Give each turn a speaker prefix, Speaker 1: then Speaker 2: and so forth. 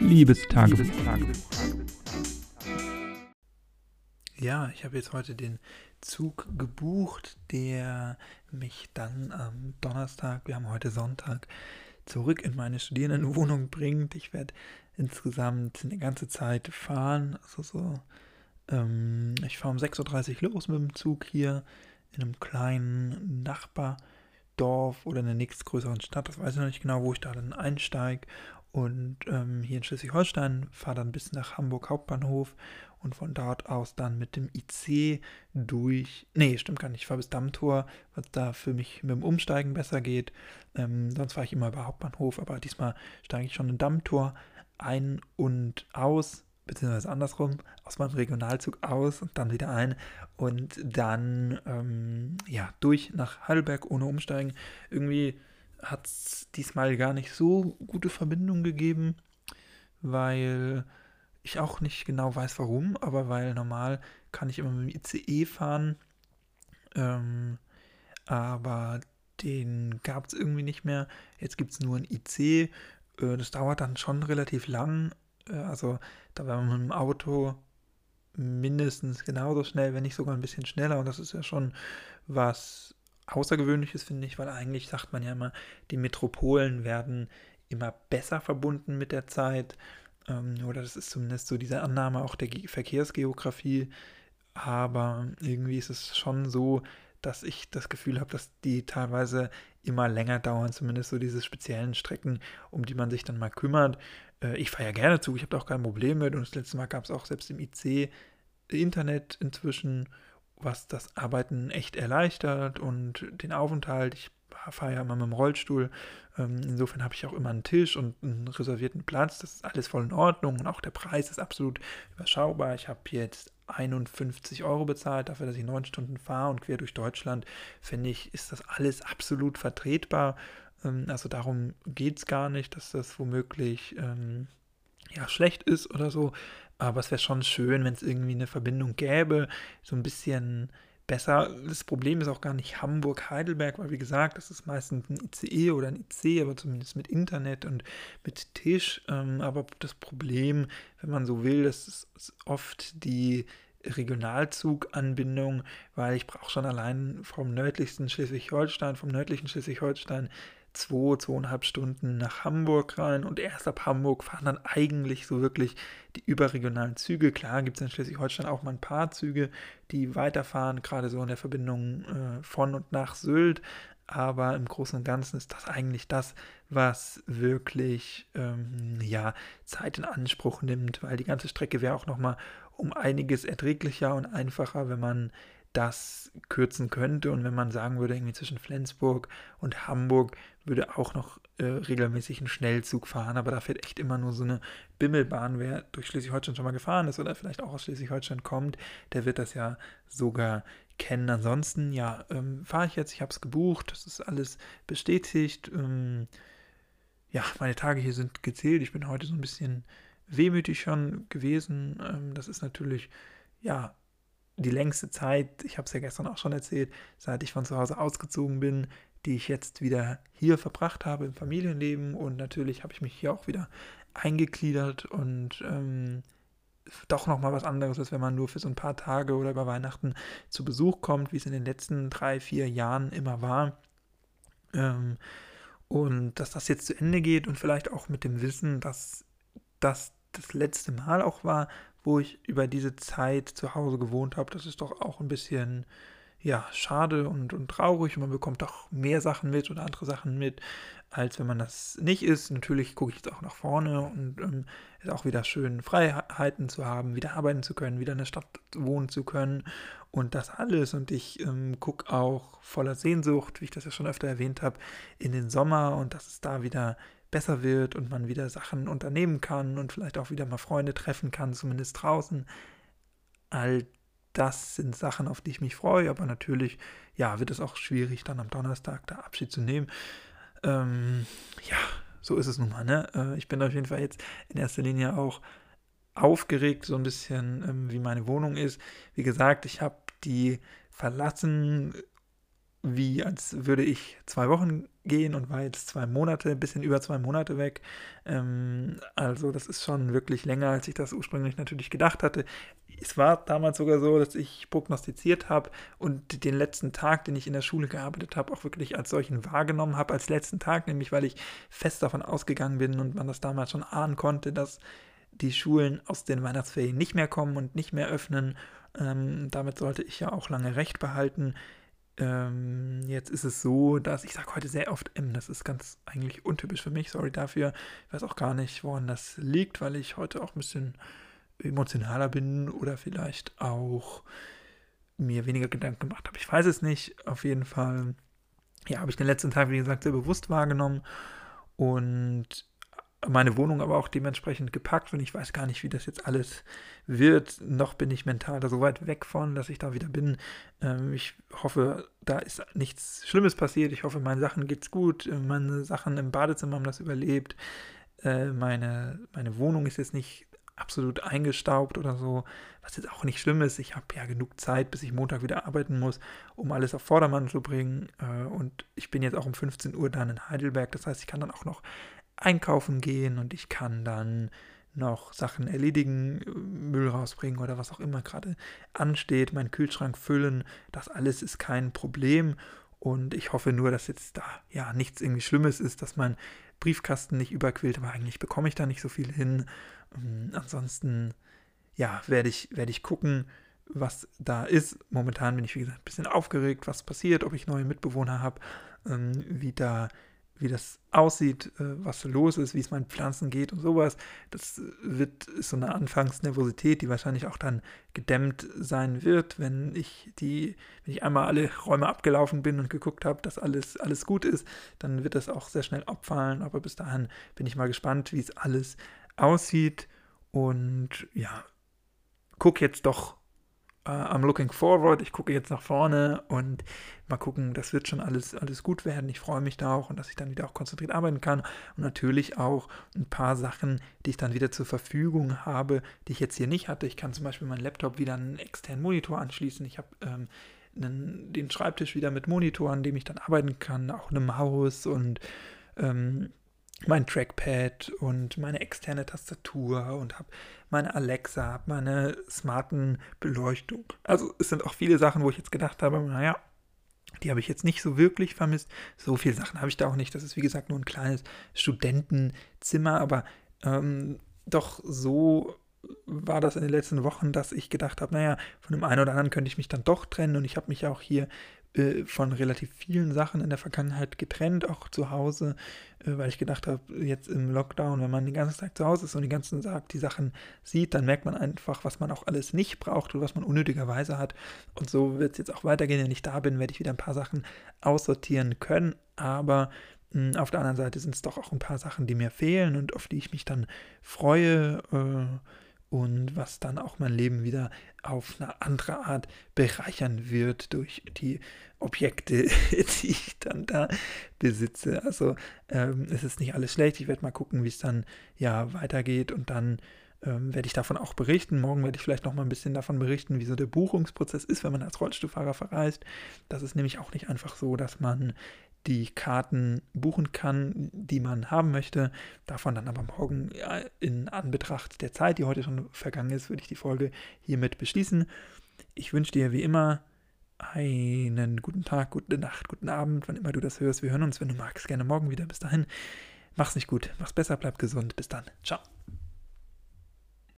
Speaker 1: Liebestagebuch.
Speaker 2: Ja, ich habe jetzt heute den Zug gebucht, der mich dann am Donnerstag, wir haben heute Sonntag, zurück in meine Studierendenwohnung bringt. Ich werde insgesamt eine ganze Zeit fahren. Also so, ähm, ich fahre um 6.30 Uhr los mit dem Zug hier in einem kleinen Nachbardorf oder in der nächstgrößeren Stadt. Das weiß ich noch nicht genau, wo ich da dann einsteige. Und ähm, hier in Schleswig-Holstein fahre dann bis nach Hamburg Hauptbahnhof und von dort aus dann mit dem IC durch. Nee, stimmt gar nicht. Ich fahre bis Dammtor, was da für mich mit dem Umsteigen besser geht. Ähm, sonst fahre ich immer über Hauptbahnhof, aber diesmal steige ich schon in Dammtor ein und aus, beziehungsweise andersrum, aus meinem Regionalzug aus und dann wieder ein und dann ähm, ja durch nach Heidelberg ohne Umsteigen. Irgendwie hat es diesmal gar nicht so gute Verbindungen gegeben, weil ich auch nicht genau weiß warum, aber weil normal kann ich immer mit dem ICE fahren. Ähm, aber den gab es irgendwie nicht mehr. Jetzt gibt es nur ein IC. Äh, das dauert dann schon relativ lang. Äh, also da war man mit dem Auto mindestens genauso schnell, wenn nicht sogar ein bisschen schneller. Und das ist ja schon was Außergewöhnliches, finde ich, weil eigentlich sagt man ja immer, die Metropolen werden immer besser verbunden mit der Zeit. Ähm, oder das ist zumindest so diese Annahme auch der Ge Verkehrsgeografie. Aber irgendwie ist es schon so, dass ich das Gefühl habe, dass die teilweise immer länger dauern, zumindest so diese speziellen Strecken, um die man sich dann mal kümmert. Äh, ich fahre ja gerne zu, ich habe da auch kein Problem mit. Und das letzte Mal gab es auch selbst im IC Internet inzwischen was das Arbeiten echt erleichtert und den Aufenthalt. Ich fahre ja immer mit dem Rollstuhl. Ähm, insofern habe ich auch immer einen Tisch und einen reservierten Platz. Das ist alles voll in Ordnung und auch der Preis ist absolut überschaubar. Ich habe jetzt 51 Euro bezahlt dafür, dass ich neun Stunden fahre und quer durch Deutschland. Finde ich, ist das alles absolut vertretbar. Ähm, also darum geht es gar nicht, dass das womöglich ähm, ja, schlecht ist oder so. Aber es wäre schon schön, wenn es irgendwie eine Verbindung gäbe, so ein bisschen besser. Das Problem ist auch gar nicht Hamburg-Heidelberg, weil wie gesagt, das ist meistens ein ICE oder ein IC, aber zumindest mit Internet und mit Tisch. Ähm, aber das Problem, wenn man so will, das ist oft die Regionalzuganbindung, weil ich brauche schon allein vom nördlichsten Schleswig-Holstein, vom nördlichen Schleswig-Holstein zwei, zweieinhalb Stunden nach Hamburg rein und erst ab Hamburg fahren dann eigentlich so wirklich die überregionalen Züge. Klar gibt es in Schleswig-Holstein auch mal ein paar Züge, die weiterfahren, gerade so in der Verbindung äh, von und nach Sylt. Aber im Großen und Ganzen ist das eigentlich das, was wirklich ähm, ja, Zeit in Anspruch nimmt, weil die ganze Strecke wäre auch nochmal um einiges erträglicher und einfacher, wenn man das kürzen könnte. Und wenn man sagen würde, irgendwie zwischen Flensburg und Hamburg würde auch noch äh, regelmäßig ein Schnellzug fahren, aber da fährt echt immer nur so eine Bimmelbahn. Wer durch Schleswig-Holstein schon mal gefahren ist oder vielleicht auch aus Schleswig-Holstein kommt, der wird das ja sogar kennen. Ansonsten, ja, ähm, fahre ich jetzt, ich habe es gebucht, das ist alles bestätigt. Ähm, ja, meine Tage hier sind gezählt. Ich bin heute so ein bisschen wehmütig schon gewesen. Ähm, das ist natürlich, ja, die längste Zeit, ich habe es ja gestern auch schon erzählt, seit ich von zu Hause ausgezogen bin, die ich jetzt wieder hier verbracht habe im Familienleben und natürlich habe ich mich hier auch wieder eingegliedert und ähm, doch nochmal was anderes, als wenn man nur für so ein paar Tage oder über Weihnachten zu Besuch kommt, wie es in den letzten drei, vier Jahren immer war. Ähm, und dass das jetzt zu Ende geht und vielleicht auch mit dem Wissen, dass das das letzte Mal auch war, wo ich über diese Zeit zu Hause gewohnt habe. Das ist doch auch ein bisschen ja, schade und, und traurig und man bekommt doch mehr Sachen mit oder andere Sachen mit, als wenn man das nicht ist. Natürlich gucke ich jetzt auch nach vorne und ähm, ist auch wieder schön, Freiheiten zu haben, wieder arbeiten zu können, wieder in der Stadt wohnen zu können und das alles. Und ich ähm, gucke auch voller Sehnsucht, wie ich das ja schon öfter erwähnt habe, in den Sommer und dass es da wieder besser wird und man wieder Sachen unternehmen kann und vielleicht auch wieder mal Freunde treffen kann, zumindest draußen. All das sind Sachen, auf die ich mich freue, aber natürlich, ja, wird es auch schwierig, dann am Donnerstag da Abschied zu nehmen. Ähm, ja, so ist es nun mal, ne? Äh, ich bin auf jeden Fall jetzt in erster Linie auch aufgeregt, so ein bisschen, ähm, wie meine Wohnung ist. Wie gesagt, ich habe die verlassen, wie als würde ich zwei Wochen weggehen und war jetzt zwei Monate, ein bisschen über zwei Monate weg. Ähm, also das ist schon wirklich länger, als ich das ursprünglich natürlich gedacht hatte. Es war damals sogar so, dass ich prognostiziert habe und den letzten Tag, den ich in der Schule gearbeitet habe, auch wirklich als solchen wahrgenommen habe, als letzten Tag, nämlich weil ich fest davon ausgegangen bin und man das damals schon ahnen konnte, dass die Schulen aus den Weihnachtsferien nicht mehr kommen und nicht mehr öffnen. Ähm, damit sollte ich ja auch lange recht behalten. Ähm, jetzt ist es so, dass ich sage heute sehr oft M. Das ist ganz eigentlich untypisch für mich. Sorry dafür. Ich weiß auch gar nicht, woran das liegt, weil ich heute auch ein bisschen emotionaler bin oder vielleicht auch mir weniger Gedanken gemacht habe. Ich weiß es nicht. Auf jeden Fall, ja, habe ich den letzten Tag, wie gesagt, sehr bewusst wahrgenommen und meine Wohnung aber auch dementsprechend gepackt und ich weiß gar nicht, wie das jetzt alles wird. Noch bin ich mental da so weit weg von, dass ich da wieder bin. Ähm, ich hoffe, da ist nichts Schlimmes passiert. Ich hoffe, meinen Sachen geht's gut. Meine Sachen im Badezimmer haben das überlebt. Äh, meine, meine Wohnung ist jetzt nicht absolut eingestaubt oder so, was jetzt auch nicht schlimm ist. Ich habe ja genug Zeit, bis ich Montag wieder arbeiten muss, um alles auf Vordermann zu bringen. Äh, und ich bin jetzt auch um 15 Uhr dann in Heidelberg. Das heißt, ich kann dann auch noch einkaufen gehen und ich kann dann noch Sachen erledigen, Müll rausbringen oder was auch immer gerade ansteht, meinen Kühlschrank füllen. Das alles ist kein Problem. Und ich hoffe nur, dass jetzt da ja nichts irgendwie Schlimmes ist, dass mein Briefkasten nicht überquillt, aber eigentlich bekomme ich da nicht so viel hin. Ähm, ansonsten, ja, werde ich, werde ich gucken, was da ist. Momentan bin ich, wie gesagt, ein bisschen aufgeregt, was passiert, ob ich neue Mitbewohner habe, ähm, wie da wie das aussieht, äh, was los ist, wie es meinen Pflanzen geht und sowas. Das wird so eine Anfangsnervosität, die wahrscheinlich auch dann gedämmt sein wird, wenn ich die, wenn ich einmal alle Räume abgelaufen bin und geguckt habe, dass alles, alles gut ist, dann wird das auch sehr schnell abfallen. Aber bis dahin bin ich mal gespannt, wie es alles aussieht. Und ja, guck jetzt doch äh, I'm looking forward, ich gucke jetzt nach vorne und mal gucken, das wird schon alles, alles gut werden. Ich freue mich da auch und dass ich dann wieder auch konzentriert arbeiten kann und natürlich auch ein paar Sachen, die ich dann wieder zur Verfügung habe, die ich jetzt hier nicht hatte. Ich kann zum Beispiel meinen Laptop wieder einen externen Monitor anschließen. Ich habe ähm, einen, den Schreibtisch wieder mit Monitor, an dem ich dann arbeiten kann, auch eine Maus und ähm, mein Trackpad und meine externe Tastatur und habe meine Alexa, habe meine smarten Beleuchtung. Also es sind auch viele Sachen, wo ich jetzt gedacht habe, naja, die habe ich jetzt nicht so wirklich vermisst. So viele Sachen habe ich da auch nicht. Das ist wie gesagt nur ein kleines Studentenzimmer, aber ähm, doch so war das in den letzten Wochen, dass ich gedacht habe, naja, von dem einen oder anderen könnte ich mich dann doch trennen und ich habe mich auch hier äh, von relativ vielen Sachen in der Vergangenheit getrennt, auch zu Hause, äh, weil ich gedacht habe, jetzt im Lockdown, wenn man den ganzen Tag zu Hause ist und den ganzen Tag die Sachen sieht, dann merkt man einfach, was man auch alles nicht braucht oder was man unnötigerweise hat. Und so wird es jetzt auch weitergehen. Wenn ich da bin, werde ich wieder ein paar Sachen aussortieren können, aber hm, auf der anderen Seite sind es doch auch ein paar Sachen, die mir fehlen und auf die ich mich dann freue. Äh, und was dann auch mein Leben wieder auf eine andere Art bereichern wird durch die Objekte, die ich dann da besitze. Also ähm, es ist nicht alles schlecht. Ich werde mal gucken, wie es dann ja weitergeht und dann ähm, werde ich davon auch berichten. Morgen werde ich vielleicht noch mal ein bisschen davon berichten, wie so der Buchungsprozess ist, wenn man als Rollstuhlfahrer verreist. Das ist nämlich auch nicht einfach so, dass man die Karten buchen kann, die man haben möchte. Davon dann aber morgen in Anbetracht der Zeit, die heute schon vergangen ist, würde ich die Folge hiermit beschließen. Ich wünsche dir wie immer einen guten Tag, gute Nacht, guten Abend, wann immer du das hörst. Wir hören uns, wenn du magst, gerne morgen wieder. Bis dahin, mach's nicht gut, mach's besser, bleib gesund. Bis dann. Ciao.